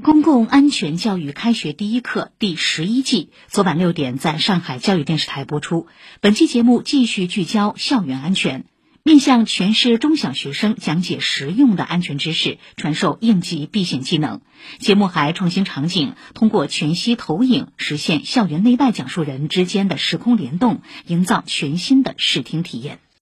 公共安全教育开学第一课第十一季昨晚六点在上海教育电视台播出。本期节目继续聚焦校园安全面向全市中小学生讲解实用的安全知识传授应急避险技能。节目还创新场景通过全息投影实现校园内外讲述人之间的时空联动营造全新的视听体验。